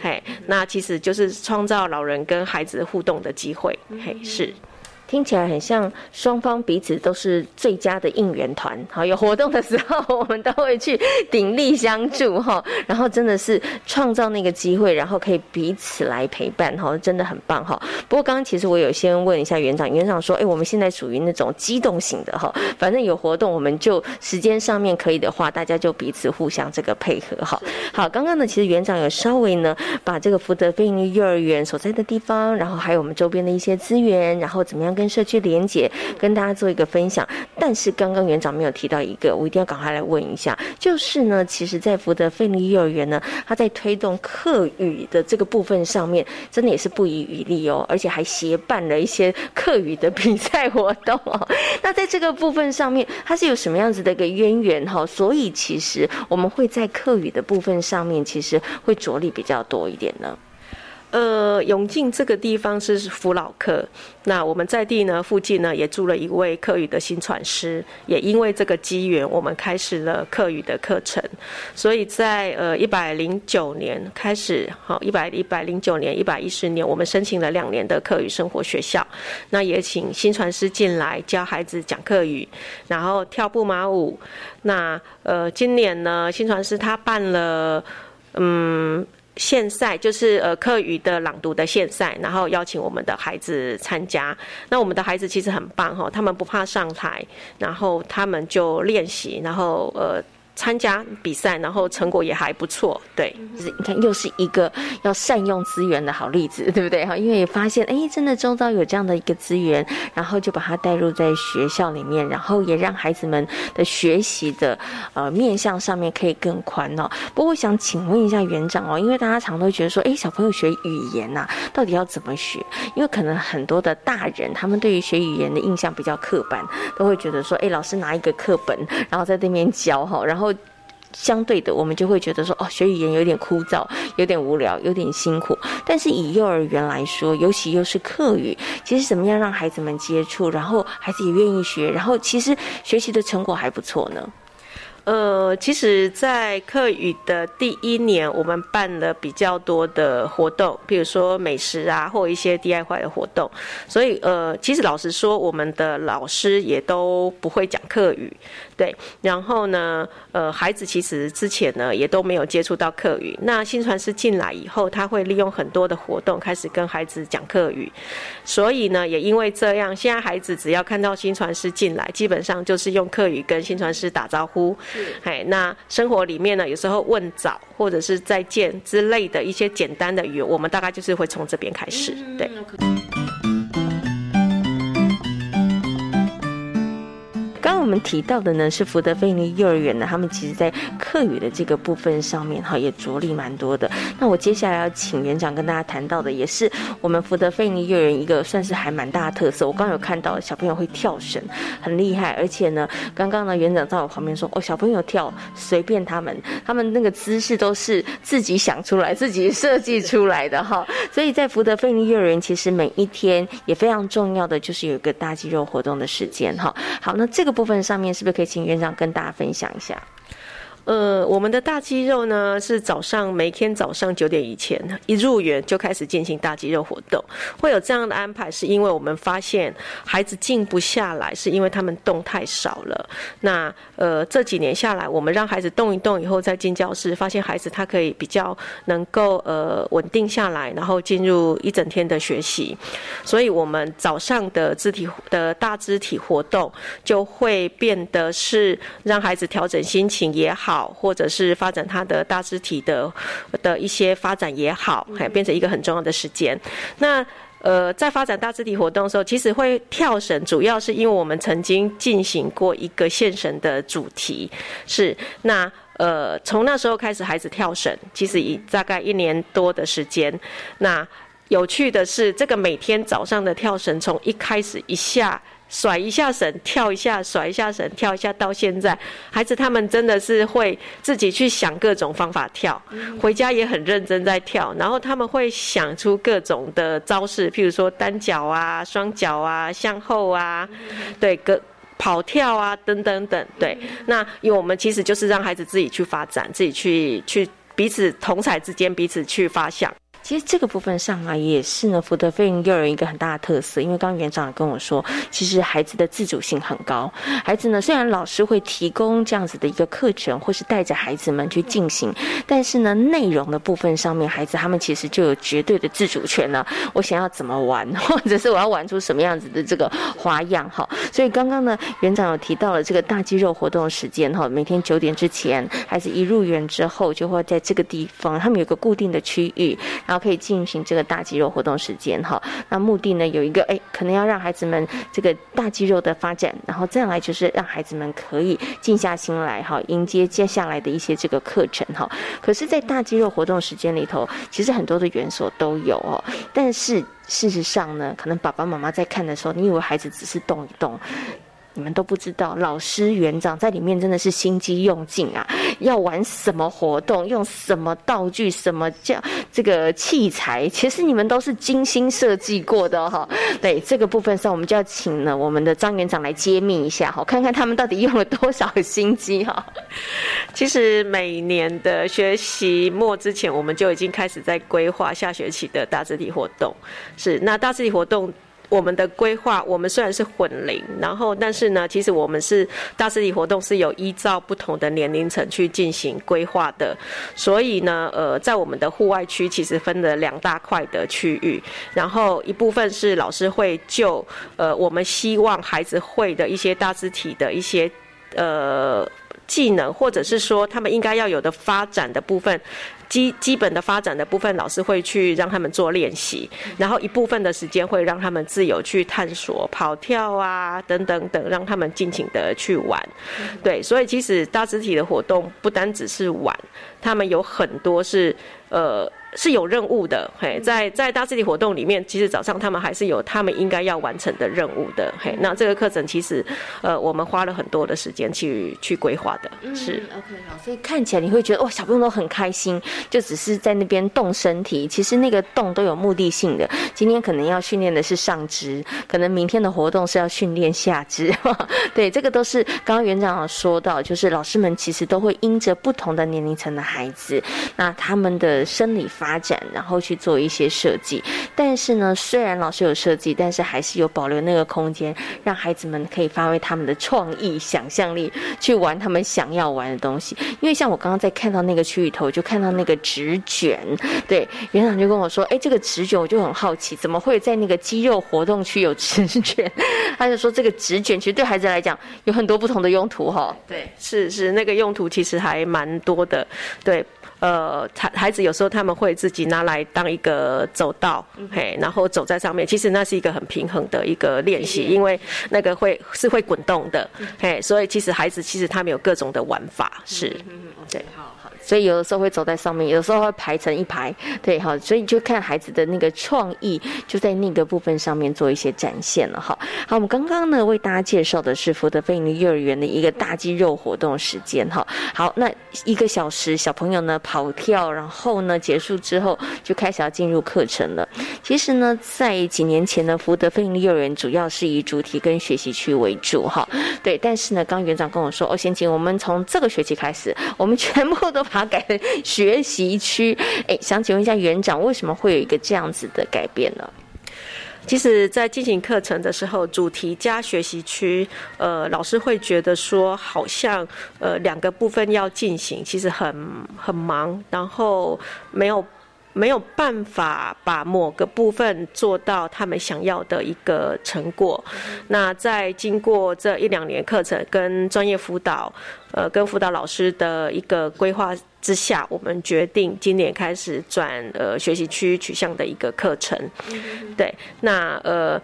嘿，那其实就是创造老人跟孩子互动的机会，嘿，是。听起来很像双方彼此都是最佳的应援团。好，有活动的时候，我们都会去鼎力相助哈。然后真的是创造那个机会，然后可以彼此来陪伴哈，真的很棒哈。不过刚刚其实我有先问一下园长，园长说，哎，我们现在属于那种机动型的哈，反正有活动，我们就时间上面可以的话，大家就彼此互相这个配合哈。好，刚刚呢，其实园长有稍微呢把这个福德菲尼幼儿园所在的地方，然后还有我们周边的一些资源，然后怎么样跟跟社区连接，跟大家做一个分享。但是刚刚园长没有提到一个，我一定要赶快来问一下，就是呢，其实，在福德菲尼幼儿园呢，他在推动课语的这个部分上面，真的也是不遗余力哦，而且还协办了一些课语的比赛活动哦。那在这个部分上面，它是有什么样子的一个渊源哈？所以其实我们会在课语的部分上面，其实会着力比较多一点呢。呃，永靖这个地方是福老客，那我们在地呢附近呢也住了一位客语的新传师，也因为这个机缘，我们开始了客语的课程，所以在呃一百零九年开始，好一百一百零九年一百一十年，我们申请了两年的客语生活学校，那也请新传师进来教孩子讲客语，然后跳步马舞，那呃今年呢新传师他办了，嗯。线赛就是呃课余的朗读的线赛，然后邀请我们的孩子参加。那我们的孩子其实很棒哈，他们不怕上台，然后他们就练习，然后呃。参加比赛，然后成果也还不错，对，就是你看又是一个要善用资源的好例子，对不对哈？因为发现哎，真的周遭有这样的一个资源，然后就把它带入在学校里面，然后也让孩子们的学习的呃面向上面可以更宽哦。不过我想请问一下园长哦，因为大家常都觉得说，哎，小朋友学语言呐，到底要怎么学？因为可能很多的大人他们对于学语言的印象比较刻板，都会觉得说，哎，老师拿一个课本，然后在那边教哈，然后。相对的，我们就会觉得说，哦，学语言有点枯燥，有点无聊，有点辛苦。但是以幼儿园来说，尤其又是课语，其实怎么样让孩子们接触，然后孩子也愿意学，然后其实学习的成果还不错呢。呃，其实，在课语的第一年，我们办了比较多的活动，比如说美食啊，或一些 DIY 的活动。所以，呃，其实老实说，我们的老师也都不会讲课语。对，然后呢，呃，孩子其实之前呢也都没有接触到课语。那新传师进来以后，他会利用很多的活动开始跟孩子讲课语。所以呢，也因为这样，现在孩子只要看到新传师进来，基本上就是用课语跟新传师打招呼。哎，那生活里面呢，有时候问早或者是再见之类的一些简单的语，我们大概就是会从这边开始。对。刚我们提到的呢是福德菲尼幼儿园呢，他们其实在课语的这个部分上面哈也着力蛮多的。那我接下来要请园长跟大家谈到的，也是我们福德菲尼幼儿园一个算是还蛮大的特色。我刚有看到小朋友会跳绳，很厉害，而且呢，刚刚呢园长在我旁边说，哦，小朋友跳随便他们，他们那个姿势都是自己想出来、自己设计出来的哈。所以在福德菲尼幼儿园，其实每一天也非常重要的就是有一个大肌肉活动的时间哈。好，那这个部部分。上面是不是可以请院长跟大家分享一下？呃，我们的大肌肉呢是早上每天早上九点以前一入园就开始进行大肌肉活动。会有这样的安排，是因为我们发现孩子静不下来，是因为他们动太少了。那呃这几年下来，我们让孩子动一动以后再进教室，发现孩子他可以比较能够呃稳定下来，然后进入一整天的学习。所以我们早上的肢体的大肢体活动就会变得是让孩子调整心情也好。好，或者是发展他的大肢体的的一些发展也好，还变成一个很重要的时间。那呃，在发展大肢体活动的时候，其实会跳绳，主要是因为我们曾经进行过一个线绳的主题是那呃，从那时候开始，孩子跳绳，其实以大概一年多的时间。那有趣的是，这个每天早上的跳绳，从一开始一下。甩一下绳，跳一下，甩一下绳，跳一下。到现在，孩子他们真的是会自己去想各种方法跳，回家也很认真在跳。然后他们会想出各种的招式，譬如说单脚啊、双脚啊、向后啊，对，个跑跳啊，等等等。对，那因为我们其实就是让孩子自己去发展，自己去去彼此同彩之间彼此去发想。其实这个部分上啊，也是呢福德飞云幼儿园一个很大的特色。因为刚刚园长也跟我说，其实孩子的自主性很高。孩子呢，虽然老师会提供这样子的一个课程，或是带着孩子们去进行，但是呢，内容的部分上面，孩子他们其实就有绝对的自主权了。我想要怎么玩，或者是我要玩出什么样子的这个花样哈。所以刚刚呢，园长有提到了这个大肌肉活动时间哈，每天九点之前，孩子一入园之后，就会在这个地方，他们有个固定的区域，然后可以进行这个大肌肉活动时间哈。那目的呢，有一个哎，可能要让孩子们这个大肌肉的发展，然后再来就是让孩子们可以静下心来哈，迎接接下来的一些这个课程哈。可是，在大肌肉活动时间里头，其实很多的元素都有哦，但是事实上呢，可能爸爸妈妈在看的时候，你以为孩子只是动一动。你们都不知道，老师园长在里面真的是心机用尽啊！要玩什么活动，用什么道具，什么叫这个器材，其实你们都是精心设计过的哈。对这个部分上，我们就要请呢我们的张园长来揭秘一下哈，看看他们到底用了多少心机哈。其实每年的学习末之前，我们就已经开始在规划下学期的大字体活动。是那大字体活动。我们的规划，我们虽然是混龄，然后但是呢，其实我们是大肢体活动是有依照不同的年龄层去进行规划的，所以呢，呃，在我们的户外区其实分了两大块的区域，然后一部分是老师会就呃我们希望孩子会的一些大肢体的一些呃技能，或者是说他们应该要有的发展的部分。基基本的发展的部分，老师会去让他们做练习，然后一部分的时间会让他们自由去探索、跑跳啊等等等，让他们尽情的去玩。对，所以其实大肢体的活动不单只是玩，他们有很多是呃。是有任务的，嘿，在在大肢体活动里面，其实早上他们还是有他们应该要完成的任务的，嘿，那这个课程其实，呃，我们花了很多的时间去去规划的，是，OK，好，所以看起来你会觉得哇，小朋友都很开心，就只是在那边动身体，其实那个动都有目的性的，今天可能要训练的是上肢，可能明天的活动是要训练下肢，对，这个都是刚刚园长有说到，就是老师们其实都会因着不同的年龄层的孩子，那他们的生理。发展，然后去做一些设计，但是呢，虽然老师有设计，但是还是有保留那个空间，让孩子们可以发挥他们的创意、想象力，去玩他们想要玩的东西。因为像我刚刚在看到那个区域头，就看到那个纸卷，对园长就跟我说：“哎，这个纸卷，我就很好奇，怎么会在那个肌肉活动区有纸卷？”他就说：“这个纸卷其实对孩子来讲有很多不同的用途，哈。”对，是是，那个用途其实还蛮多的，对。呃，孩孩子有时候他们会自己拿来当一个走道，嘿，然后走在上面，其实那是一个很平衡的一个练习，因为那个会是会滚动的，嘿，所以其实孩子其实他们有各种的玩法，是，对，好。所以有的时候会走在上面，有的时候会排成一排，对哈。所以就看孩子的那个创意，就在那个部分上面做一些展现了哈。好，我们刚刚呢为大家介绍的是福德菲尼幼儿园的一个大肌肉活动时间哈。好，那一个小时小朋友呢跑跳，然后呢结束之后就开始要进入课程了。其实呢，在几年前呢，福德菲尼幼儿园主要是以主题跟学习区为主哈。对，但是呢，刚园长跟我说，哦，先请我们从这个学期开始，我们全部都。把改成学习区，哎，想请问一下园长，为什么会有一个这样子的改变呢？其实，在进行课程的时候，主题加学习区，呃，老师会觉得说，好像呃两个部分要进行，其实很很忙，然后没有。没有办法把某个部分做到他们想要的一个成果。那在经过这一两年课程跟专业辅导，呃，跟辅导老师的一个规划之下，我们决定今年开始转呃学习区取向的一个课程。对，那呃。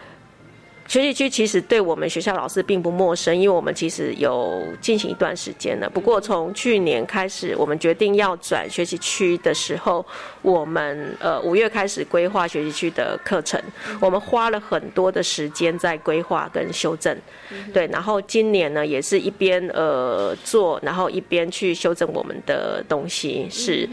学习区其实对我们学校老师并不陌生，因为我们其实有进行一段时间了。不过从去年开始，我们决定要转学习区的时候，我们呃五月开始规划学习区的课程，我们花了很多的时间在规划跟修正。对，然后今年呢也是一边呃做，然后一边去修正我们的东西。是，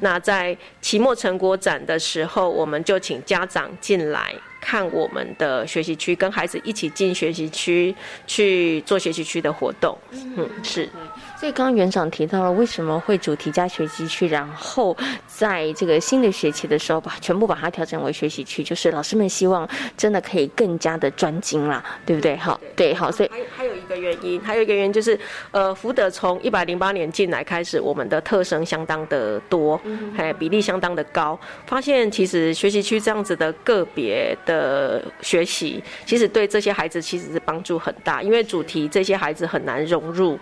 那在期末成果展的时候，我们就请家长进来。看我们的学习区，跟孩子一起进学习区去做学习区的活动。嗯，是。所以刚刚园长提到了为什么会主题加学习区，然后在这个新的学期的时候把全部把它调整为学习区，就是老师们希望真的可以更加的专精啦，对不对？好，对，好，所以还还有一个原因，还有一个原因就是，呃，福德从一百零八年进来开始，我们的特生相当的多，哎，比例相当的高，发现其实学习区这样子的个别的学习，其实对这些孩子其实是帮助很大，因为主题这些孩子很难融入，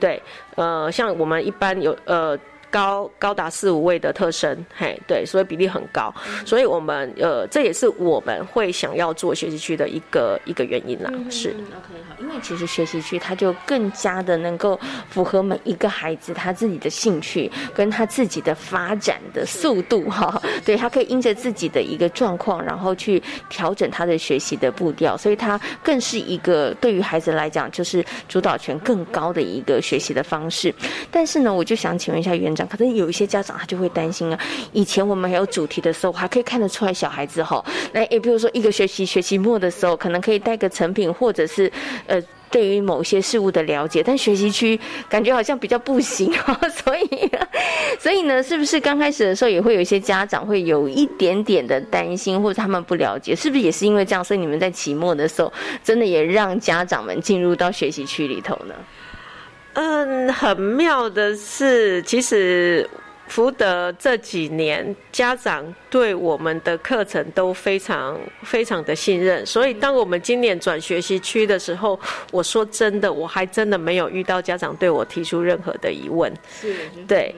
对。呃，像我们一般有呃。高高达四五位的特生，嘿，对，所以比例很高，所以我们呃，这也是我们会想要做学习区的一个一个原因啦。是，OK，好，因为其实学习区它就更加的能够符合每一个孩子他自己的兴趣跟他自己的发展的速度哈，对他可以因着自己的一个状况，然后去调整他的学习的步调，所以它更是一个对于孩子来讲就是主导权更高的一个学习的方式。但是呢，我就想请问一下可能有一些家长他就会担心啊，以前我们还有主题的时候，还可以看得出来小孩子哈，那也比如说一个学期学期末的时候，可能可以带个成品，或者是呃对于某些事物的了解，但学习区感觉好像比较不行啊，所以所以呢，是不是刚开始的时候也会有一些家长会有一点点的担心，或者他们不了解，是不是也是因为这样，所以你们在期末的时候，真的也让家长们进入到学习区里头呢？嗯，很妙的是，其实福德这几年家长对我们的课程都非常非常的信任，所以当我们今年转学习区的时候，我说真的，我还真的没有遇到家长对我提出任何的疑问。是，对。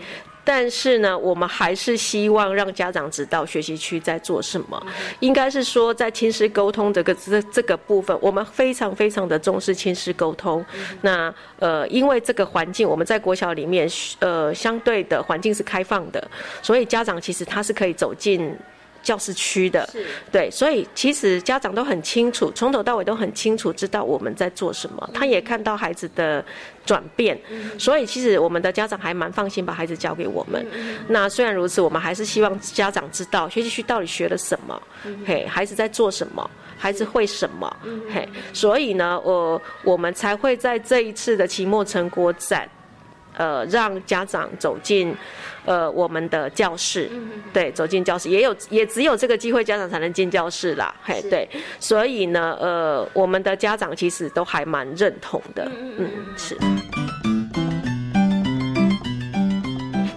但是呢，我们还是希望让家长知道学习区在做什么。应该是说，在亲师沟通这个这这个部分，我们非常非常的重视亲师沟通。那呃，因为这个环境，我们在国小里面，呃，相对的环境是开放的，所以家长其实他是可以走进。教室区的，对，所以其实家长都很清楚，从头到尾都很清楚知道我们在做什么。他也看到孩子的转变，所以其实我们的家长还蛮放心把孩子交给我们。那虽然如此，我们还是希望家长知道学习区到底学了什么，嘿，孩子在做什么，孩子会什么，嘿，所以呢，我我们才会在这一次的期末成果展。呃，让家长走进，呃，我们的教室，对，走进教室，也有，也只有这个机会，家长才能进教室啦，嘿，对，所以呢，呃，我们的家长其实都还蛮认同的，嗯，是。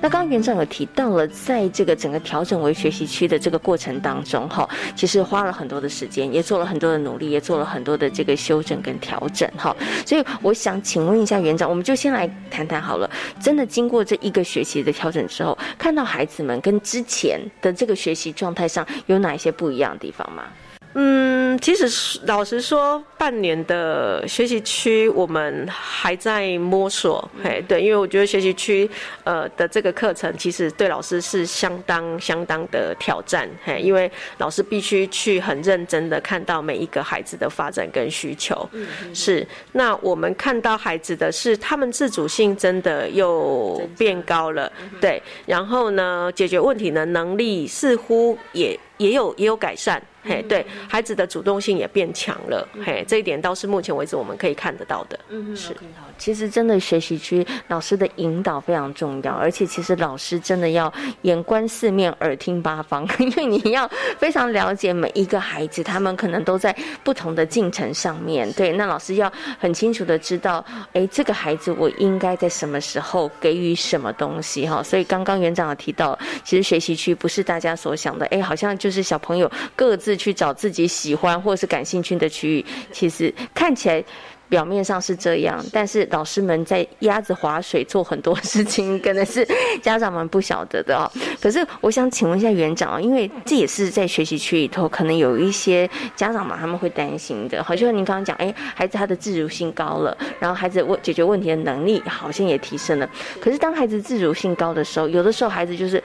那刚刚园长有提到了，在这个整个调整为学习区的这个过程当中，哈，其实花了很多的时间，也做了很多的努力，也做了很多的这个修正跟调整，哈。所以我想请问一下园长，我们就先来谈谈好了。真的经过这一个学期的调整之后，看到孩子们跟之前的这个学习状态上有哪一些不一样的地方吗？嗯，其实老实说，半年的学习区我们还在摸索，嘿，对，因为我觉得学习区呃的这个课程其实对老师是相当相当的挑战，嘿，因为老师必须去很认真的看到每一个孩子的发展跟需求，是。那我们看到孩子的是他们自主性真的又变高了，对，然后呢，解决问题的能力似乎也也有也有改善。嘿，对，孩子的主动性也变强了，嘿，这一点倒是目前为止我们可以看得到的。嗯，是。其实真的学习区老师的引导非常重要，而且其实老师真的要眼观四面，耳听八方，因为你要非常了解每一个孩子，他们可能都在不同的进程上面。对，那老师要很清楚的知道，哎，这个孩子我应该在什么时候给予什么东西哈。所以刚刚园长有提到，其实学习区不是大家所想的，哎，好像就是小朋友各自去找自己喜欢或是感兴趣的区域，其实看起来。表面上是这样，但是老师们在鸭子划水做很多 事情，可能是家长们不晓得的哦。可是我想请问一下园长啊，因为这也是在学习区里头，可能有一些家长嘛，他们会担心的。好像您刚刚讲，哎，孩子他的自主性高了，然后孩子问解决问题的能力好像也提升了。可是当孩子自主性高的时候，有的时候孩子就是。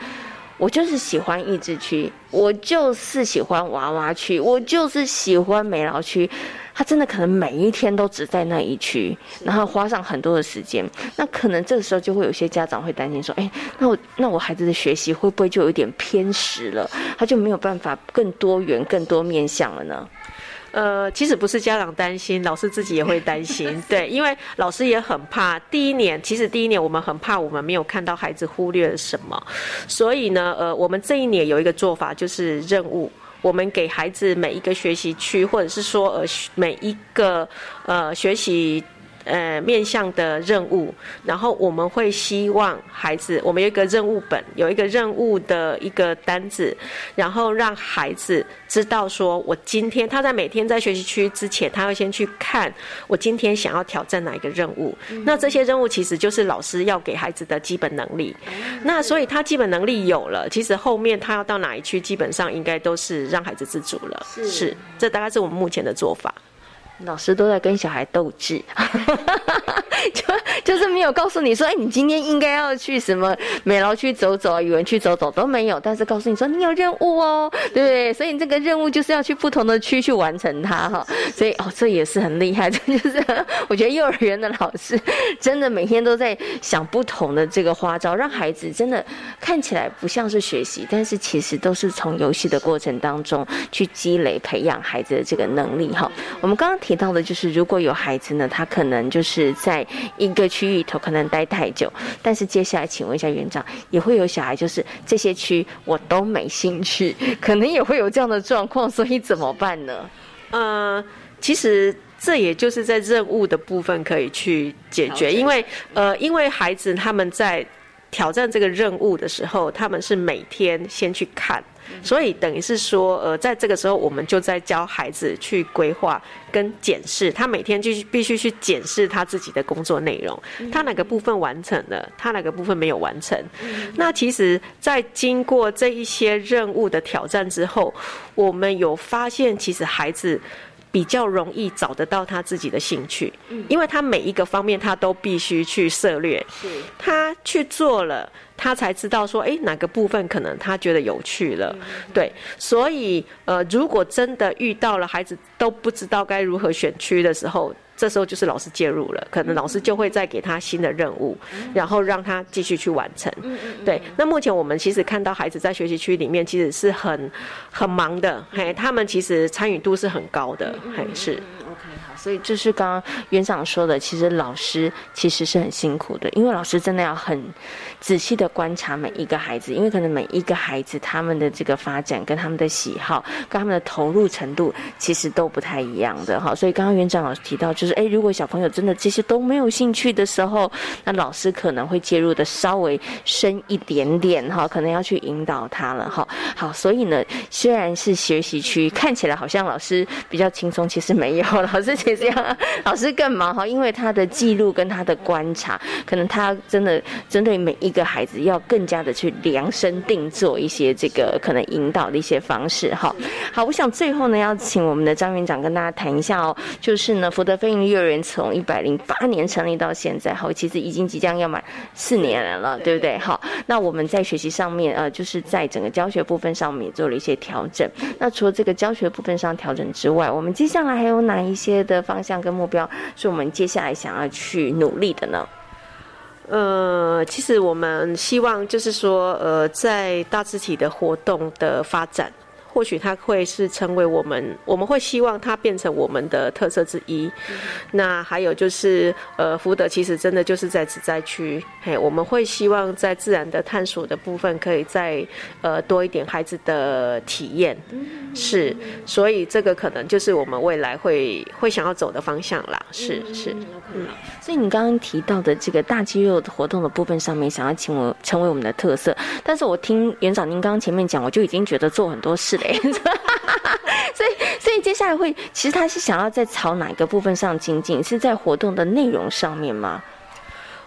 我就是喜欢益智区，我就是喜欢娃娃区，我就是喜欢美劳区。他真的可能每一天都只在那一区，然后花上很多的时间。那可能这个时候就会有些家长会担心说：“哎，那我那我孩子的学习会不会就有点偏食了？他就没有办法更多元、更多面向了呢？”呃，其实不是家长担心，老师自己也会担心。对，因为老师也很怕。第一年，其实第一年我们很怕，我们没有看到孩子忽略了什么。所以呢，呃，我们这一年有一个做法，就是任务。我们给孩子每一个学习区，或者是说呃每一个呃学习呃面向的任务，然后我们会希望孩子，我们有一个任务本，有一个任务的一个单子，然后让孩子。知道说，我今天他在每天在学习区之前，他要先去看我今天想要挑战哪一个任务。那这些任务其实就是老师要给孩子的基本能力。那所以他基本能力有了，其实后面他要到哪一区，基本上应该都是让孩子自主了。是，这大概是我们目前的做法。老师都在跟小孩斗智，就就是没有告诉你说，哎，你今天应该要去什么美劳区走走，语文区走走都没有，但是告诉你说你有任务哦，对不对？所以你这个任务就是要去不同的区去完成它哈。所以哦，这也是很厉害，这就是我觉得幼儿园的老师真的每天都在想不同的这个花招，让孩子真的看起来不像是学习，但是其实都是从游戏的过程当中去积累培养孩子的这个能力哈。我们刚刚。提到的就是，如果有孩子呢，他可能就是在一个区域里头可能待太久，但是接下来请问一下园长，也会有小孩就是这些区我都没兴趣，可能也会有这样的状况，所以怎么办呢？呃，其实这也就是在任务的部分可以去解决，因为呃，因为孩子他们在挑战这个任务的时候，他们是每天先去看。所以等于是说，呃，在这个时候，我们就在教孩子去规划跟检视，他每天就必须去检视他自己的工作内容，他哪个部分完成了，他哪个部分没有完成。那其实，在经过这一些任务的挑战之后，我们有发现，其实孩子比较容易找得到他自己的兴趣，因为他每一个方面他都必须去涉略，他去做了。他才知道说，哎，哪个部分可能他觉得有趣了，对，所以呃，如果真的遇到了孩子都不知道该如何选区的时候，这时候就是老师介入了，可能老师就会再给他新的任务，然后让他继续去完成。对，那目前我们其实看到孩子在学习区里面其实是很很忙的，嘿，他们其实参与度是很高的，嘿，是。所以就是刚刚园长说的，其实老师其实是很辛苦的，因为老师真的要很仔细的观察每一个孩子，因为可能每一个孩子他们的这个发展跟他们的喜好跟他们的投入程度其实都不太一样的哈。所以刚刚园长老师提到，就是哎，如果小朋友真的这些都没有兴趣的时候，那老师可能会介入的稍微深一点点哈，可能要去引导他了哈。好，所以呢，虽然是学习区，看起来好像老师比较轻松，其实没有，老师其实。这样，老师更忙哈，因为他的记录跟他的观察，可能他真的针对每一个孩子，要更加的去量身定做一些这个可能引导的一些方式哈。好，我想最后呢，要请我们的张院长跟大家谈一下哦，就是呢，福德飞鹰幼儿园从一百零八年成立到现在，好，其实已经即将要满四年了，对不对？好，那我们在学习上面，呃，就是在整个教学部分上面也做了一些调整。那除了这个教学部分上调整之外，我们接下来还有哪一些的？方向跟目标是我们接下来想要去努力的呢。呃，其实我们希望就是说，呃，在大字体的活动的发展。或许它会是成为我们，我们会希望它变成我们的特色之一。那还有就是，呃，福德其实真的就是在此灾区，嘿，我们会希望在自然的探索的部分，可以再呃多一点孩子的体验。是，所以这个可能就是我们未来会会想要走的方向啦。是是，嗯。所以你刚刚提到的这个大肌肉的活动的部分上面，想要请我成为我们的特色，但是我听园长您刚刚前面讲，我就已经觉得做很多事了。所以，所以接下来会，其实他是想要在朝哪个部分上精进？是在活动的内容上面吗？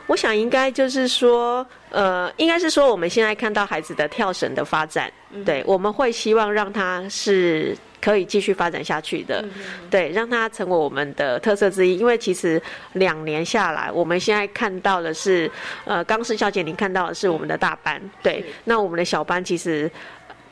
我想应该就是说，呃，应该是说我们现在看到孩子的跳绳的发展，对，我们会希望让他是可以继续发展下去的，对，让他成为我们的特色之一。因为其实两年下来，我们现在看到的是，呃，刚是小姐您看到的是我们的大班，对，那我们的小班其实。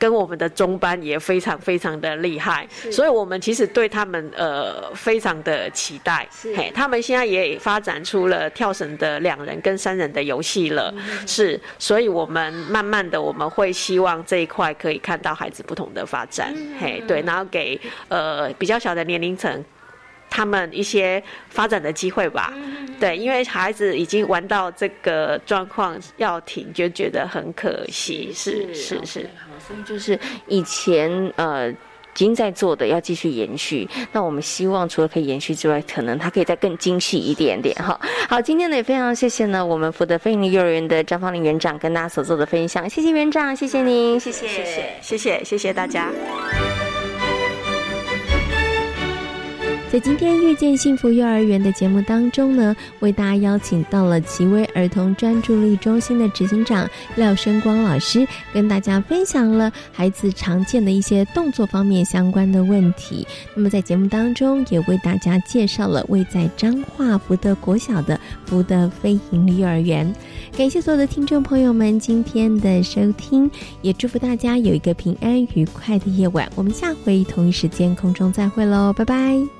跟我们的中班也非常非常的厉害，所以我们其实对他们呃非常的期待。嘿，他们现在也发展出了跳绳的两人跟三人的游戏了，是，所以我们慢慢的我们会希望这一块可以看到孩子不同的发展。嘿，对，然后给呃比较小的年龄层。他们一些发展的机会吧，对，因为孩子已经玩到这个状况要停，就觉得很可惜。是是是，好，就是以前呃已经在做的要继续延续那我们希望除了可以延续之外可能它可以再更精细一点点哈。好今天呢也非常谢谢呢我们福德非尼幼儿园的张芳林园长跟大家所做的分享谢谢园长谢谢您谢谢谢谢谢谢大家。在今天遇见幸福幼儿园的节目当中呢，为大家邀请到了奇威儿童专注力中心的执行长廖生光老师，跟大家分享了孩子常见的一些动作方面相关的问题。那么在节目当中，也为大家介绍了位在彰化福德国小的福德飞盈利幼儿园。感谢所有的听众朋友们今天的收听，也祝福大家有一个平安愉快的夜晚。我们下回同一时间空中再会喽，拜拜。